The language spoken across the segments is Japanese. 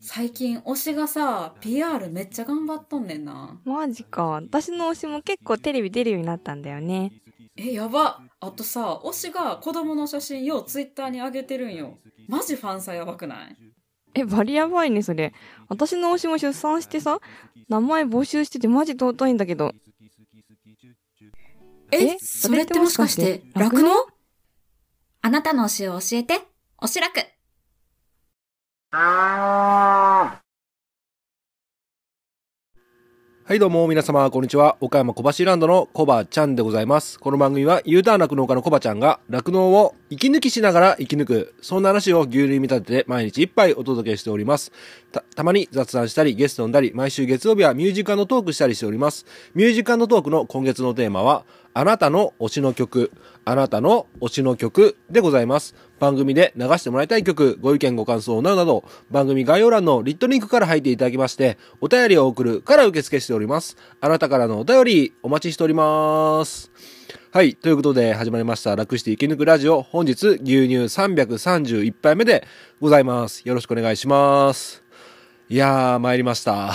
最近推しがさ PR めっちゃ頑張っとんねんなマジか。私の推しも結構テレビ出るようになったんだよね。えやばあとさ推しが子供の写真ようツイッターに上げてるんよマジファンサやばくない？え、バリやばいね、それ。私の推しも出産してさ、名前募集しててマジ尊いんだけど。ええ？それってもしかしてそれってもしかして酪農あなたの推しを教えて、おしらく。はいどうも皆様こんにちは。岡山小橋ランドのコバちゃんでございます。この番組は U ターン酪農家のコバちゃんが酪農を息抜きしながら生き抜くそんな話を牛乳に見立てて毎日一杯お届けしております。たたまに雑談したりゲスト呼んだり毎週月曜日はミュージカルのトークしたりしております。ミュージカルのトークの今月のテーマはあなたの推しの曲あなたの推しの曲でございます番組で流してもらいたい曲、ご意見ご感想などなど、番組概要欄のリットリンクから入っていただきまして、お便りを送るから受付しております。あなたからのお便り、お待ちしております。はい。ということで、始まりました。楽して生き抜くラジオ。本日、牛乳331杯目でございます。よろしくお願いします。いやー、参りました。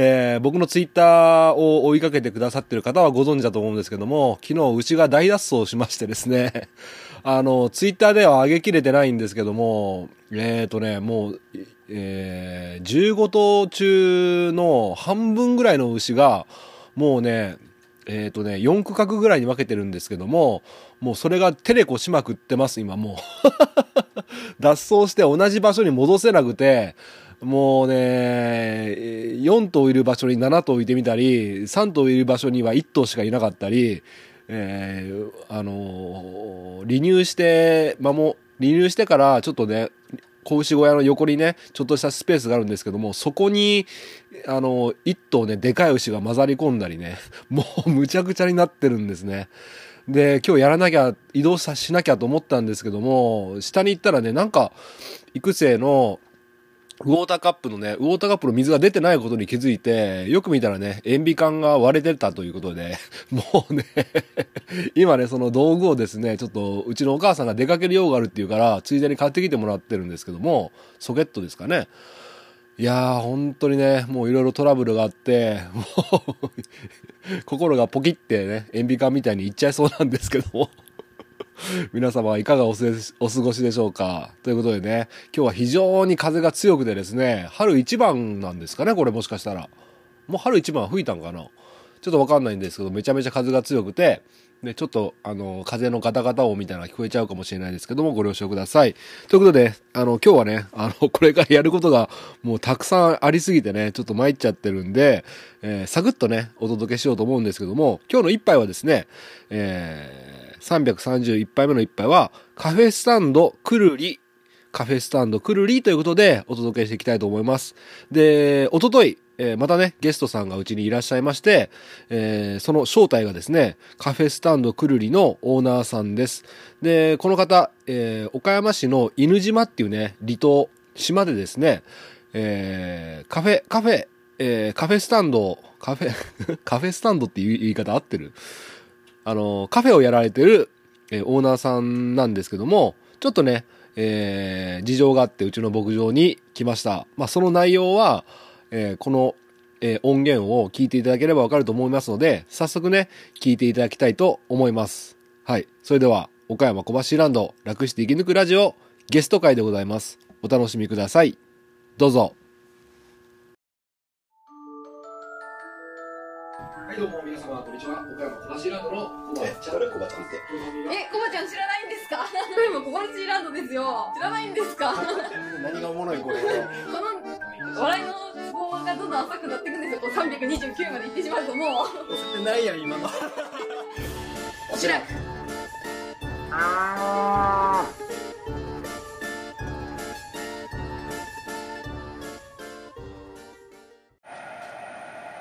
えー僕のツイッターを追いかけてくださってる方はご存知だと思うんですけども、昨日牛が大脱走しましてですね、あの、ツイッターでは上げきれてないんですけども、えっ、とね、もう、えー15頭中の半分ぐらいの牛が、もうね、えっ、とね、4区画ぐらいに分けてるんですけども、もうそれがテレコしまくってます、今もう。脱走して同じ場所に戻せなくて、もうね、4頭いる場所に7頭いてみたり、3頭いる場所には1頭しかいなかったり、えーあのー離乳して、ま、も、離乳してからちょっとね、子牛小屋の横にね、ちょっとしたスペースがあるんですけども、そこに、あの、一頭ね、でかい牛が混ざり込んだりね、もうむちゃくちゃになってるんですね。で、今日やらなきゃ、移動さしなきゃと思ったんですけども、下に行ったらね、なんか、育成の、ウォーターカップのね、ウォーターカップの水が出てないことに気づいて、よく見たらね、塩ビ管が割れてたということで、もうね、今ね、その道具をですね、ちょっと、うちのお母さんが出かける用があるっていうから、ついでに買ってきてもらってるんですけども、ソケットですかね。いやー、本当にね、もういろいろトラブルがあって、もう、心がポキってね、塩ビ管みたいにいっちゃいそうなんですけども。皆様はいかがお過ごしでしょうか？ということでね、今日は非常に風が強くてですね、春一番なんですかね、これもしかしたら。もう春一番吹いたんかな？ちょっとわかんないんですけど、めちゃめちゃ風が強くて、ね、ちょっと、あの、風のガタガタ音みたいなのが聞こえちゃうかもしれないですけども、ご了承ください。ということで、あの、今日はね、あの、これからやることがもうたくさんありすぎてね、ちょっと参っちゃってるんで、えーサクッとね、お届けしようと思うんですけども、今日の一杯はですね、えー、331杯目の一杯は、カフェスタンドくるり、カフェスタンドくるりということでお届けしていきたいと思います。で、おととい、えーまたね、ゲストさんがうちにいらっしゃいまして、えーその正体がですね、カフェスタンドくるりのオーナーさんです。で、この方、えー岡山市の犬島っていうね、離島、島でですね、えーカフェ、カフェ、えーカフェスタンド、カフェ、カフェスタンドっていう言い方合ってる？あの、カフェをやられてる、えーオーナーさんなんですけども、ちょっとね、えー事情があってうちの牧場に来ました。まあ、その内容は、えーこの、え音源を聞いていただければわかると思いますので、早速ね、聞いていただきたいと思います。はい。それでは、岡山小橋ランド、楽して生き抜くラジオ、ゲスト会でございます。お楽しみください。どうぞ。はい、どうもですか？これもコバルチーランドですよ。知らないんですか？こ何がおもろいこれ。の笑いのツボがどんどん浅くなっていくんですよ。こう329まで行ってしまうともう。ないやん今の おしらく。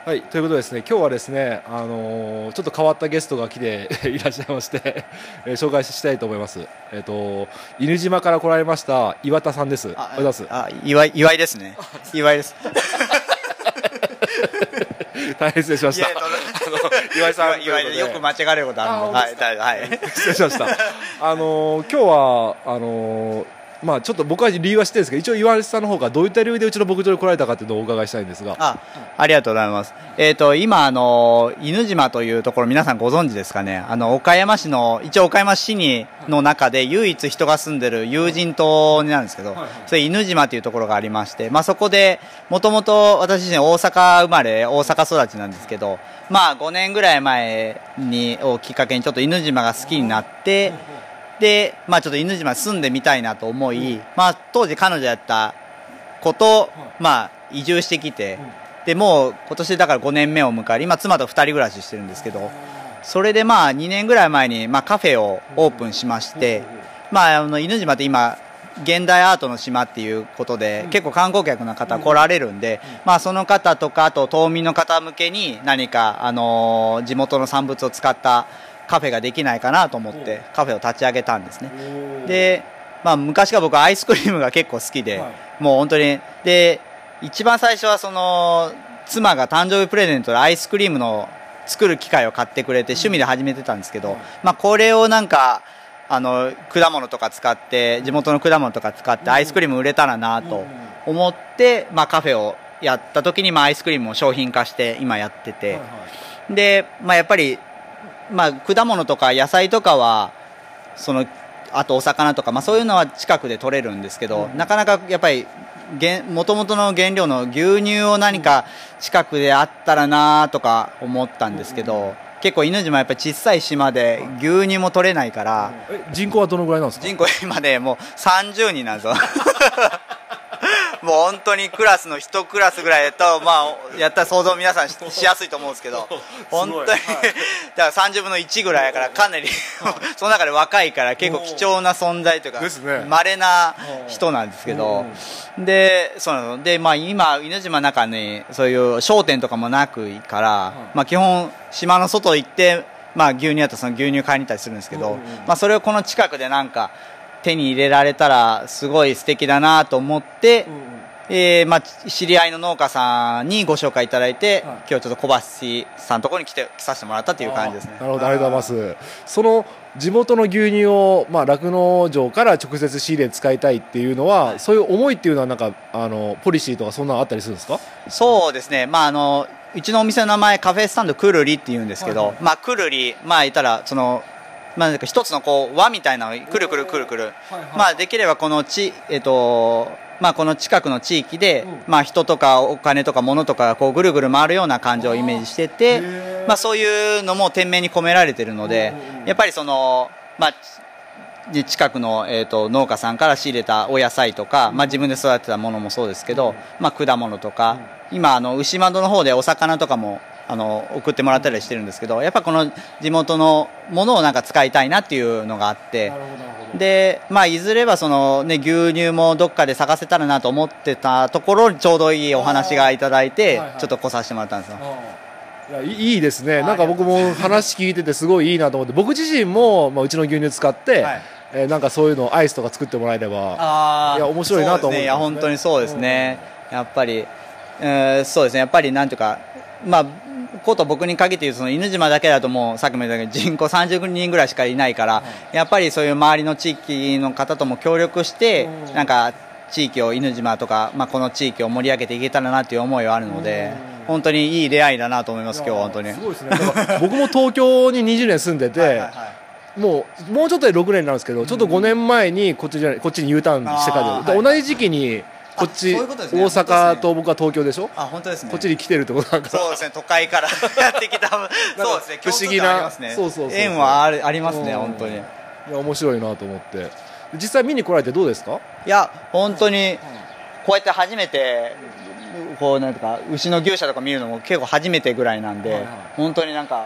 はい、ということでですね、今日はですね、あのーちょっと変わったゲストが来て いらっしゃいまして、えー紹介したいと思います。えっ、と、犬島から来られました岩田さんです。おはようございます。あ岩井岩井ですね岩井です 大変失礼しました。岩井さん岩井でよく間違えることあるんであはいだはい失礼しました。あのー今日は、あのーまあちょっと僕は理由は知ってるんですけど一応岩橋さんの方がどういった理由でうちの牧場に来られたかっていうのをお伺いしたいんですがあ、ありがとうございます。えっ、と、今、あの、犬島というところ皆さんご存知ですかね。あの、岡山市の、一応岡山市に、の中で唯一人が住んでる有人島になるんですけど、それ犬島というところがありまして、まあそこで、もともと私自身大阪生まれ、大阪育ちなんですけど、まあ5年ぐらい前に、をきっかけにちょっと犬島が好きになって、で、まあちょっと犬島に住んでみたいなと思い、まあ当時彼女やった子と、まあ移住してきて、で、もう今年だから5年目を迎え、今妻と2人暮らししてるんですけど、それでまあ2年ぐらい前に、まあカフェをオープンしまして、まああの犬島って今、現代アートの島っていうことで、結構観光客の方来られるんで、まあその方とか、あと島民の方向けに何か、あのー地元の産物を使ったカフェができないかなと思って、カフェを立ち上げたんですね。で、まあ昔から僕はアイスクリームが結構好きで、もう本当に、で、一番最初はその、妻が誕生日プレゼントでアイスクリームの作る機械を買ってくれて趣味で始めてたんですけど、まあこれをなんか、あの、果物とか使って、地元の果物とか使ってアイスクリーム売れたらなと思って、まあカフェをやった時に、まあアイスクリームを商品化して今やってて、で、まあやっぱり、まあ果物とか野菜とかは、そのあとお魚とか、まあ、そういうのは近くで取れるんですけど、なかなかやっぱりもともとの原料の牛乳を何か近くであったらなとか思ったんですけど、結構犬島やっぱり小さい島で牛乳も取れないから、え人口はどのぐらいなんですか？人口今でもう30人なんですよ もう本当にクラスの一クラスぐらいだと、まあ、やったら想像皆さんししやすいと思うんですけど、本当に、だから30分の1ぐらいやから、かなり、その中で若いから結構貴重な存在というかですね、稀な人なんですけど、で、そうなの。で、まあ今、犬島の中にそういう商店とかもなくから、まあ基本、島の外行って、まあ牛乳やったらその牛乳買いに行ったりするんですけど、まあそれをこの近くでなんか手に入れられたらすごい素敵だなと思って、えーまあ知り合いの農家さんにご紹介いただいて、今日ちょっと小橋さんのところに来て来させてもらったという感じですね。なるほどありがとうございます。その地元の牛乳をまあ酪農場から直接仕入れ使いたいっていうのは、そういう思いっていうのはなんかあのポリシーとかそんなのあったりするんですか？そうですね、まあ、あのうちのお店の名前カフェスタンドくるりって言うんですけど、まあ、くるり、まあ、言ったらその、まあ、なんか一つのこう輪みたいなのをくるくるくるくる、まあ、できればこのち、えっとまあ、この近くの地域で、まあ、人とかお金とか物とかがこうぐるぐる回るような感情をイメージしてて、まあ、そういうのも店名に込められてるのでやっぱりその、まあ、で近くの、えー、と農家さんから仕入れたお野菜とか、まあ、自分で育てたものもそうですけど、まあ、果物とか、今あの牛窓の方でお魚とかもあの送ってもらったりしてるんですけどやっぱこの地元のものをなんか使いたいなっていうのがあってで、まあ、いずれはその、ね、牛乳もどっかで探せたらなと思ってたところにちょうどいいお話がいただいて、ちょっと来させてもらったんですよ。いやいいですね、なんか僕も話聞いててすごいいいなと思って。僕自身も、まあ、うちの牛乳使って、はい。えーなんかそういうのアイスとか作ってもらえればいや面白いなと思うそうですね。いや本当にそうですね、やっぱり、えーそうですね。やっぱりなんていうかまあこと僕に限って言うとその犬島だけだともうさっきも言ったけど人口30人ぐらいしかいないから、やっぱりそういう周りの地域の方とも協力して、なんか地域を犬島とか、まあ、この地域を盛り上げていけたらなという思いはあるので、本当にいい出会いだなと思います今日は本当に。すごいですね。僕も東京に20年住んでて、はいはいはいもうもうちょっとで6年なんですけど、ちょっと5年前にこっちじゃないこっちに U ターンしてから同じ時期にこっち、ね。大阪と僕は東京でしょ、あ本当ですね。こっちに来てるってことなんか。そうですね、都会から。やってきた、そうですね、不思議なね。そうそうそう縁はあるありますね、うん。本当に。いや面白いなと思って。実際見に来られてどうですか？いや、本当に、こうやって初めて、こう、なんとか、牛の牛舎とか見るのも結構初めてぐらいなんで、本当になんか、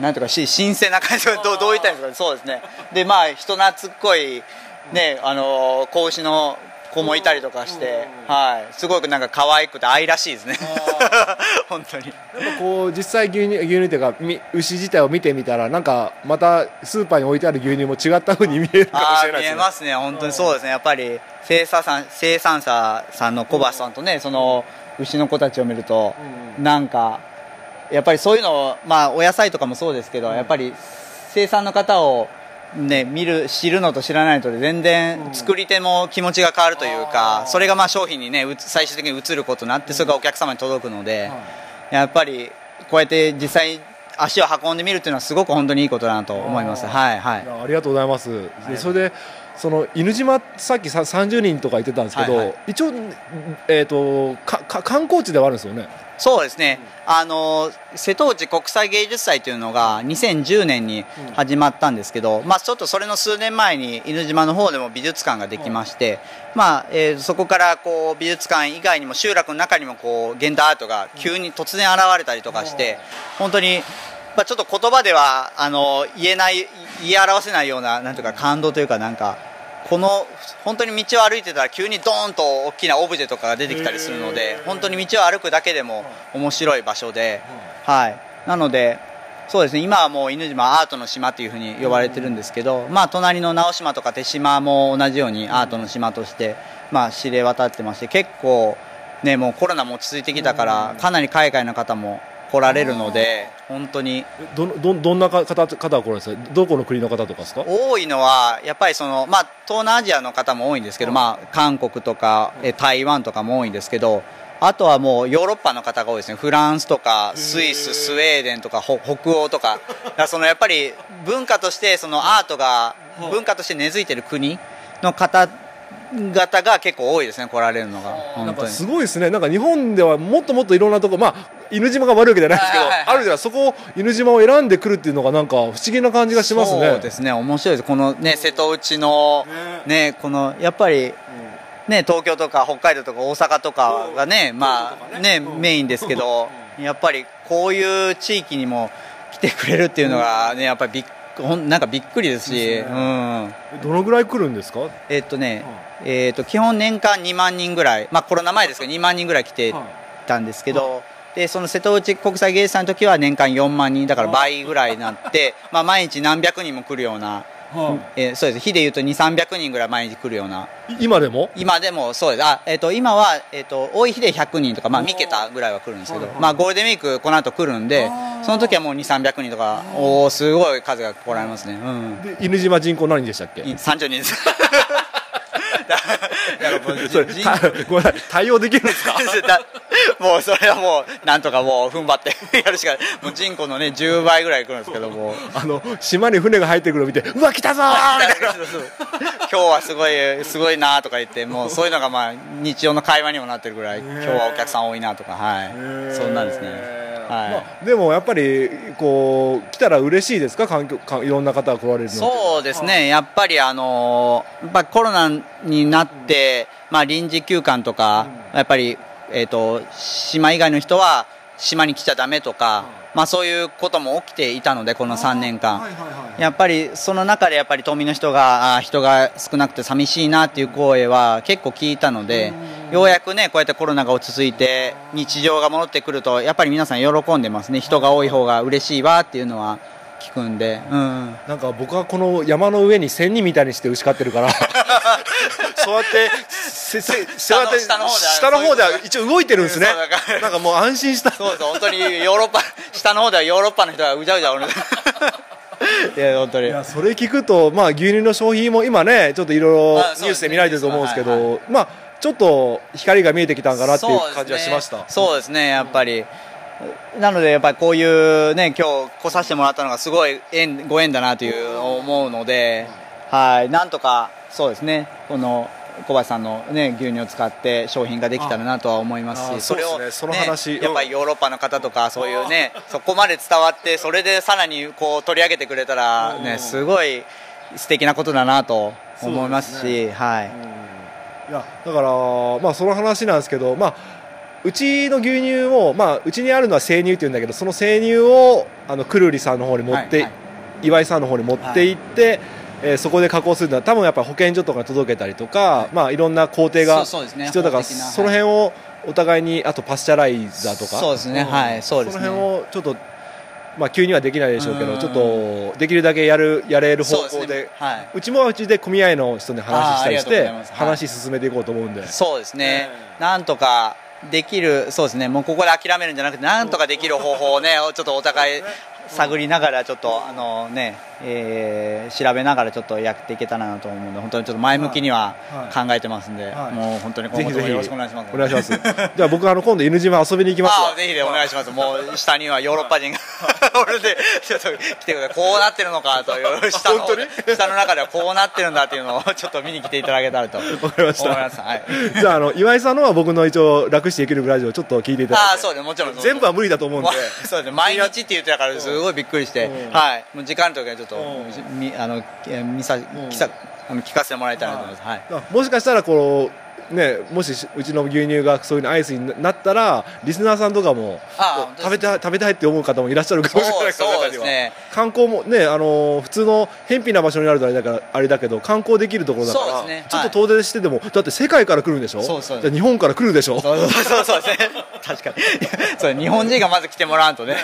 なんとかし、新鮮な感じどう、どう言ったんですか？ね、そうですね。で、まあ、人懐っこい、ね、あのー、子牛の子もいたりとかして、はい、すごくなんか可愛くて愛らしいですね。本当に。こう実際牛乳牛乳っていうかみ牛自体を見てみたらなんかまたスーパーに置いてある牛乳も違った風に見えるかもしれないですね。えますね、本当にそうですね、やっぱり生産さん生産者さんの小橋さんとね、その牛の子たちを見ると、なんか、やっぱりそういうのを、まあ、お野菜とかもそうですけど、やっぱり生産の方をね、見る知るのと知らないのとで全然作り手も気持ちが変わるというか、それがまあ商品にね最終的に移ることになってそれがお客様に届くので、やっぱりこうやって実際足を運んでみるっていうのはすごく本当にいいことだなと思います。はいはい。ありがとうございます。でそれでその犬島さっきさ30人とか言ってたんですけど、はいはい。一応えっ、とかか観光地ではあるんですよね。そうですね、あの瀬戸内国際芸術祭というのが2010年に始まったんですけど、まあ、ちょっとそれの数年前に犬島の方でも美術館ができまして、まあえーそこからこう美術館以外にも集落の中にもこう現代アートが急に突然現れたりとかして本当に。まあ、ちょっと言葉ではあの言えない言い表せないようななんていうか感動というかなんかこの本当に道を歩いてたら急にドーンと大きなオブジェとかが出てきたりするので本当に道を歩くだけでも面白い場所で、はい、なのでそうですね。今はもう犬島はアートの島というふうに呼ばれてるんですけど、まあ、隣の直島とか手島も同じようにアートの島として、まあ、知れ渡ってまして結構、ね、もうコロナも落ち着いてきたからかなり海外の方も来られるので本当に。どどどんな方方が来るんですか？どこの国の方とかですか？多いのはやっぱりその、まあ、東南アジアの方も多いんですけど、まあ、韓国とかえ台湾とかも多いんですけどあとはもうヨーロッパの方が多いですね。フランスとかスイススウェーデンとかほ北欧とか。だそのやっぱり文化としてそのアートが文化として根付いてる国の方々が結構多いですね来られるのが。すごいですね。なんか日本ではもっともっといろんなとこ、まあ犬島が悪いわけじゃないですけど、はいはいはい。あるじゃないそこを犬島を選んでくるっていうのがなんか不思議な感じがしますね。そうですね。面白いです。このね瀬戸内のね。このやっぱりね東京とか北海道とか大阪とかがねまあねメインですけどやっぱりこういう地域にも来てくれるっていうのがねやっぱりびっなんかびっくりですしうん。どのぐらい来るんですか？えっとねえっと基本年間2万人ぐらいまあコロナ前ですけど2万人ぐらい来てたんですけど、でその瀬戸内国際芸術祭の時は年間4万人だから倍ぐらいになって、まあ、毎日何百人も来るような、えーそうです。日でいうと2 3 0 0人ぐらい毎日来るような。い今でも？今でもそうです。あ、えー、と今は、えー、と多い日で100人とか、まあ、3桁ぐらいは来るんですけど、まあ、ゴールデンウィークこの後来るんでその時はもう2 3 0 0人とかおおすごい数が来られますね、うん、で犬島人口何人でしたっけ？30人ですそれごめんなさい対応できるんですか？だ。もうそれはもうなんとかもう踏ん張って やるしかない。もう人口のね10倍ぐらい来るんですけども。あの島に船が入ってくるのを見てうわ来たぞー！今日はすごいすごいなとか言ってもうそういうのがまあ日常の会話にもなってるぐらい今日はお客さん多いなとかはい。そんなんですね。はい、まあ、でもやっぱりこう来たら嬉しいですか？環境かいろんな方が来られるそうですね、やっぱりあのーやっぱコロナになって、まあ、臨時休館とか、やっぱり、えー、と島以外の人は島に来ちゃだめとか、まあ、そういうことも起きていたので、この3年間、やっぱりその中でやっぱり島民の人が、あー人が少なくて寂しいなっていう声は結構聞いたので、ようやくね、こうやってコロナが落ち着いて、日常が戻ってくると、やっぱり皆さん喜んでますね、人が多い方が嬉しいわっていうのは聞くんで。うんなんか僕はこの山の上に仙人みたいにして牛飼ってるから そうやってせせそうやって下の下の方で下の方では一応動いてるんですね。なんかもう安心した。そうそう、本当にヨーロッパ、下の方ではヨーロッパの人がうじゃうじゃおる。いや、本当に。いやそれ聞くと、まあ、牛乳の消費も今ねちょっといろいろニュースで見られてると思うんですけど、はいはまあちょっと光が見えてきたんかなっていう感じはしました。そうですね、やっぱり。なので、やっぱりこういうね、今日来させてもらったのがすごい縁ご縁だなという思うので、はい、なんとか、そうですね、この、小林さんの、ね、牛乳を使って商品ができたらなとは思いますあしそれを、ね。その話ねやっぱりヨーロッパの方とかそういうねそこまで伝わってそれでさらにこう取り上げてくれたら、ね、すごい素敵なことだなと思いますしはい。いやだから、まあ、その話なんですけど、まあ、うちの牛乳を、まあ、うちにあるのは生乳っていうんだけどその生乳をあのくるりさんの方に持って、はいはい。岩井さんの方に持って行って、えーそこで加工するのは多分やっぱり保健所とかに届けたりとか、まあ、いろんな工程が必要だから法的なその辺をお互いにあとパスチャライザーとか。そうですね。はい。そうですね。その辺をちょっと、まあ、急にはできないでしょうけうん。どちょっとできるだけやるやれる方向でね。はい。うちもうちで組合の人に話したりして話進めていこうと思うんで。そうですね、なんとかできる、そうですね、もうここで諦めるんじゃなくて、なんとかできる方法をね、ちょっとお互い探りながら、ちょっと、あのね、えー調べながらちょっとやっていけたらなと思うので本当にちょっと前向きにははい。考えてますんで、はい。もう本当に今後ともよろしくお願いしますお願いします。じゃあ僕あの今度犬島遊びに行きます。ぜひでお願いします。もう下にはヨーロッパ人が俺でちょっと来てください。こうなってるのかという下の下の中ではこうなってるんだっていうのをちょっと見に来ていただけたらと思いました。はい。じゃああの岩井さんのは僕の一応楽して生きるラジオちょっと聞いていただいて。ああそうですもちろん全部は無理だと思うんで。そうですね。毎日って言ってたからすごいびっくりして、うんはい。もう時間の時はちょっとうん。みあのえ見さきさあの聞かせてもらいたいなと思います。はい。あもしかしたらこうねもしうちの牛乳がそういうのアイスになったらリスナーさんとかも食べたい食べたいって思う方もいらっしゃるかもしれないそうですね。観光もねあのー普通の偏僻な場所にあるとあれだからあれだけど観光できるところだから、ね。ちょっと遠出してでも、だって世界から来るんでしょ？そうそう。じゃあ日本から来るでしょ？そうそうそう。そうですね確かに。そう日本人がまず来てもらわんとね。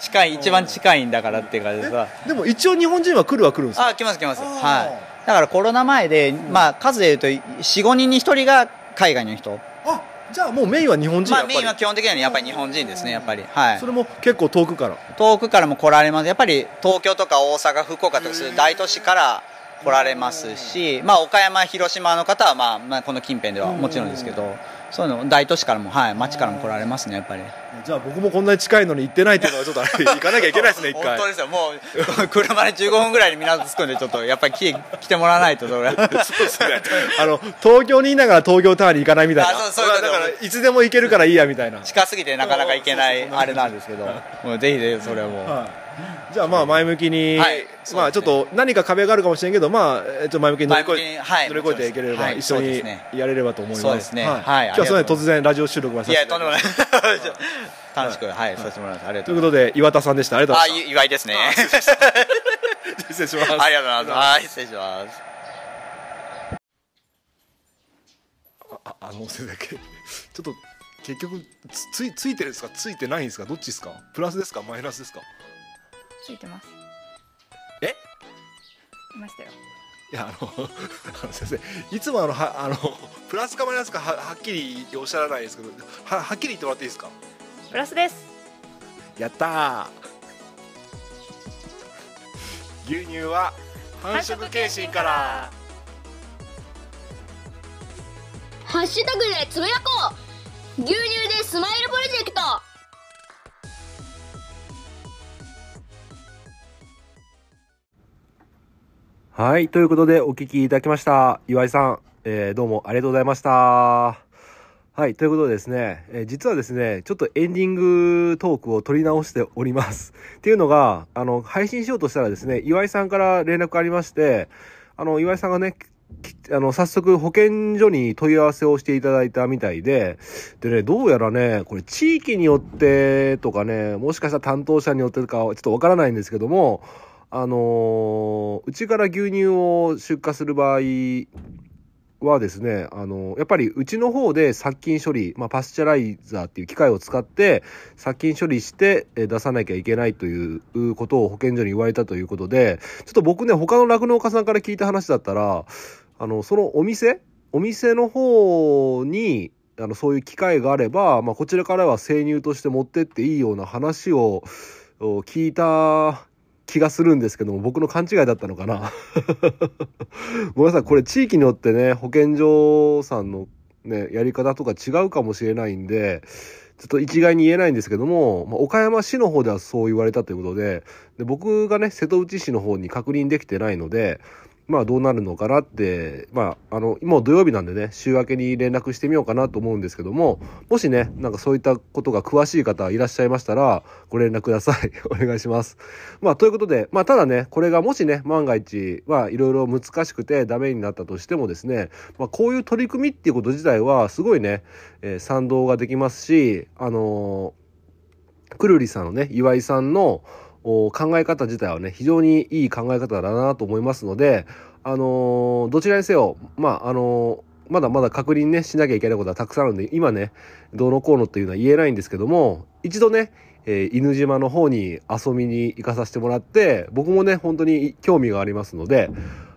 近い一番近いんだからっていう感じでさでも一応日本人は来るは来るんですよあ来ます来ます。はいだからコロナ前で、まあ数で言うと45人に1人が海外の人。あじゃあもうメインは日本人まあメインは基本的にはやっぱり日本人ですねやっぱり。はい。それも結構遠くから。遠くからも来られます。やっぱり東京とか大阪福岡とかそういう大都市から来られますし、まあ、岡山広島の方は、まあまあ、この近辺ではもちろんですけどそういうの大都市からもはい町からも来られますねやっぱりじゃあ僕もこんなに近いのに行ってないっていうのはちょっと行かなきゃいけないですね一本回当ですよもう車で15分ぐらいに港着くんでちょっとやっぱり来て来てもらわないとそれはそうですね。あの、東京にいながら東京タワーに行かないみたいな。あそうそうだから、いつでも行けるからいいやみたいな。近すぎてなかなか行けないあれなんですけどもうぜひぜひそれをもうはいじゃあまあ前向きに、はい。まあちょっと何か壁があるかもしれんけど、まあ、えっと前向きに乗り越え、はい。乗り越えていければ、はい。一緒にやれればと思います。そうですね。はい。はい。今日はそれ突然ラジオ収録までさいせてやとんでもない。い 楽しくはいさせてもらいます。ありがといううといことで、岩田さんでした。ありがとうございまい岩井ですね。失礼します。ありがとうございます。はい失礼します。ああのせだけ。ちょっと結局つついてるんですか？ついてないんですか？どっちですか？プラスですか？マイナスですか？ついてます。え？いましたよ。いやあの あの先生いつもあのはあの プラスかマイナスかははっきりおっしゃらないですけどははっきり言ってもらっていいですか？プラスです。やったー。牛乳は繁殖検診から。ハッシュタグでつぶやこう。牛乳でスマイルプロジェクトはいということでお聞きいただきました岩井さん、えーどうもありがとうございましたはい。ということでですね、えー実はですね、ちょっとエンディングトークを取り直しております。っていうのが、あの、配信しようとしたらですね、岩井さんから連絡ありまして、あの、岩井さんがね、あの、早速保健所に問い合わせをしていただいたみたいで、でね、どうやらね、これ地域によってとかね、もしかしたら担当者によってとかちょっとわからないんですけども、あのーうちから牛乳を出荷する場合はですね、あの、やっぱりうちの方で殺菌処理、まあ、パスチャライザーっていう機械を使って殺菌処理して出さなきゃいけないということを保健所に言われたということで、ちょっと僕ね、他の酪農家さんから聞いた話だったら、あの、そのお店お店の方に、あの、そういう機会があれば、まあ、こちらからは生乳として持ってっていいような話を聞いた気がするんですけども、僕の勘違いだったのかな。ごめんなさい、これ地域によってね、保健所さんのね、やり方とか違うかもしれないんで、ちょっと一概に言えないんですけども、まあ、岡山市の方ではそう言われたということで、で僕がね、瀬戸内市の方に確認できてないので、まあどうなるのかなって、まああの、もう土曜日なんでね、週明けに連絡してみようかなと思うんですけども、もしね、なんかそういったことが詳しい方いらっしゃいましたら、ご連絡ください。お願いします。まあということで、まあただね、これがもしね、万が一、まあいろいろ難しくてダメになったとしてもですね、まあこういう取り組みっていうこと自体はすごいね、えー賛同ができますし、あのーくるりさんのね、岩井さんの考え方自体はね、非常にいい考え方だなと思いますので、あのーどちらにせよ、まあ、あのーまだまだ確認ね、しなきゃいけないことはたくさんあるんで、今ね、どうのこうのっていうのは言えないんですけども、一度ね、えー犬島の方に遊びに行かさせてもらって、僕もね、本当に興味がありますので、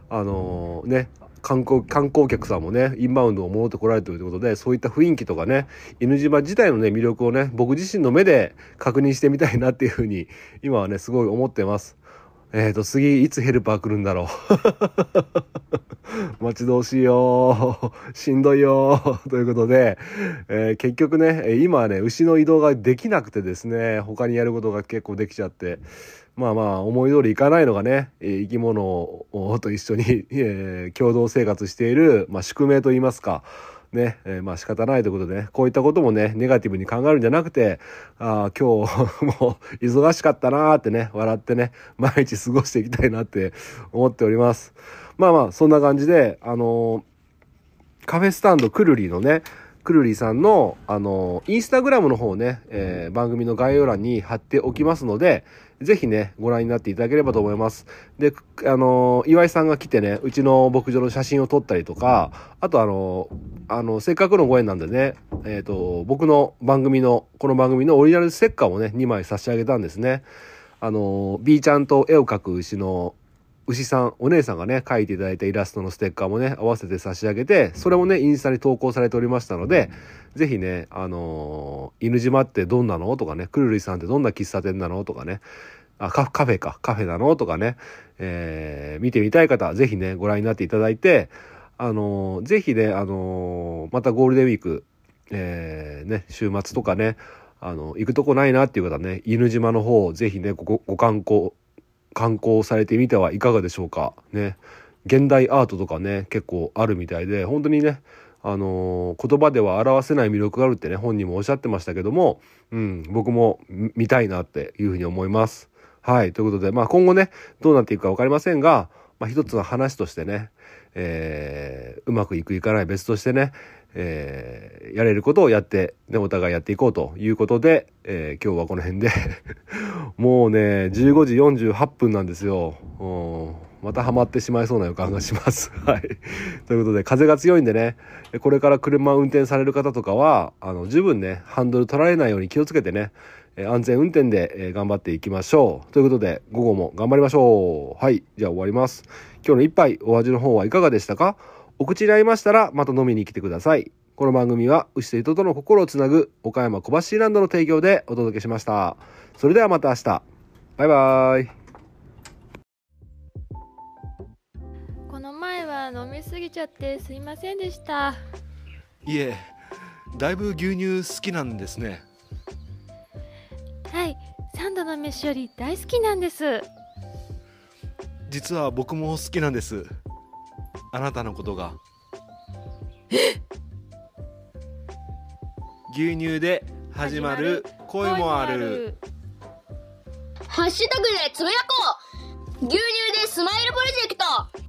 あのーね、観光、観光客さんもね、インバウンドを戻ってこられてるということで、そういった雰囲気とかね、犬島自体のね、魅力をね、僕自身の目で確認してみたいなっていうふうに、今はね、すごい思ってます。えっ、と、次、いつヘルパー来るんだろう。待ち遠しいよ。しんどいよ。ということで、えー結局ね、今はね、牛の移動ができなくてですね、他にやることが結構できちゃって、まあまあ、思い通りいかないのがね、生き物と一緒に、えー共同生活している、まあ、宿命といいますか、ね、えーまあ仕方ないということでね、こういったこともね、ネガティブに考えるんじゃなくて、ああ、今日 もう忙しかったなーってね、笑ってね、毎日過ごしていきたいなって思っております。まあまあ、そんな感じで、あのーカフェスタンドくるりのね、くるりさんの、あのーインスタグラムの方をね、えー番組の概要欄に貼っておきますので、ぜひね、ご覧になっていただければと思います。で、あの岩井さんが来てね、うちの牧場の写真を撮ったりとか、あとあのあの、せっかくのご縁なんでね、えっ、と、僕の番組の、この番組のオリジナルステッカーをね、2枚差し上げたんですね。あの、B ちゃんと絵を描く牛の牛さん、お姉さんがね、描いていただいたイラストのステッカーもね、合わせて差し上げて、それもね、インスタに投稿されておりましたので、ぜひね、あのー犬島ってどんなの？とかね、くるりさんってどんな喫茶店なの？とかね、あ、カカフェか、カフェなの？とかね、えー見てみたい方、ぜひね、ご覧になっていただいて、あのーぜひね、あのーまたゴールデンウィーク、えーね、週末とかね、あの、行くとこないなっていう方はね、犬島の方を、ぜひね、ごごご観光、観光されてみてはいかがでしょうか。ね。現代アートとかね、結構あるみたいで、本当にね、あのー言葉では表せない魅力があるってね、本人もおっしゃってましたけども、うん、僕も見たいなっていうふうに思います。はい。ということで、まあ今後ね、どうなっていくかわかりませんが、まあ一つの話としてね、えーうまくいくいかない別としてね、えーやれることをやって、ね、お互いやっていこうということで、えー今日はこの辺で、もうね、15時48分なんですよ。またハマってしまいそうな予感がします。はい。ということで、風が強いんでね、これから車を運転される方とかは、あの、十分ね、ハンドル取られないように気をつけてね、安全運転で、頑張っていきましょう。ということで、午後も頑張りましょう。はい。じゃあ終わります。今日の一杯、お味の方はいかがでしたか？お口に合いましたら、また飲みに来てください。この番組は、牛と人との心をつなぐ、岡山小橋ランドの提供でお届けしました。それではまた明日。バイバイ。この前は飲みすぎちゃってすいませんでしたいえ、だいぶ牛乳好きなんですね。はい三度の飯より大好きなんです実は僕も好きなんです。あなたのことが。牛乳で始まる。恋もある。ハッシュタグでつぶやこう。牛乳でスマイルプロジェクト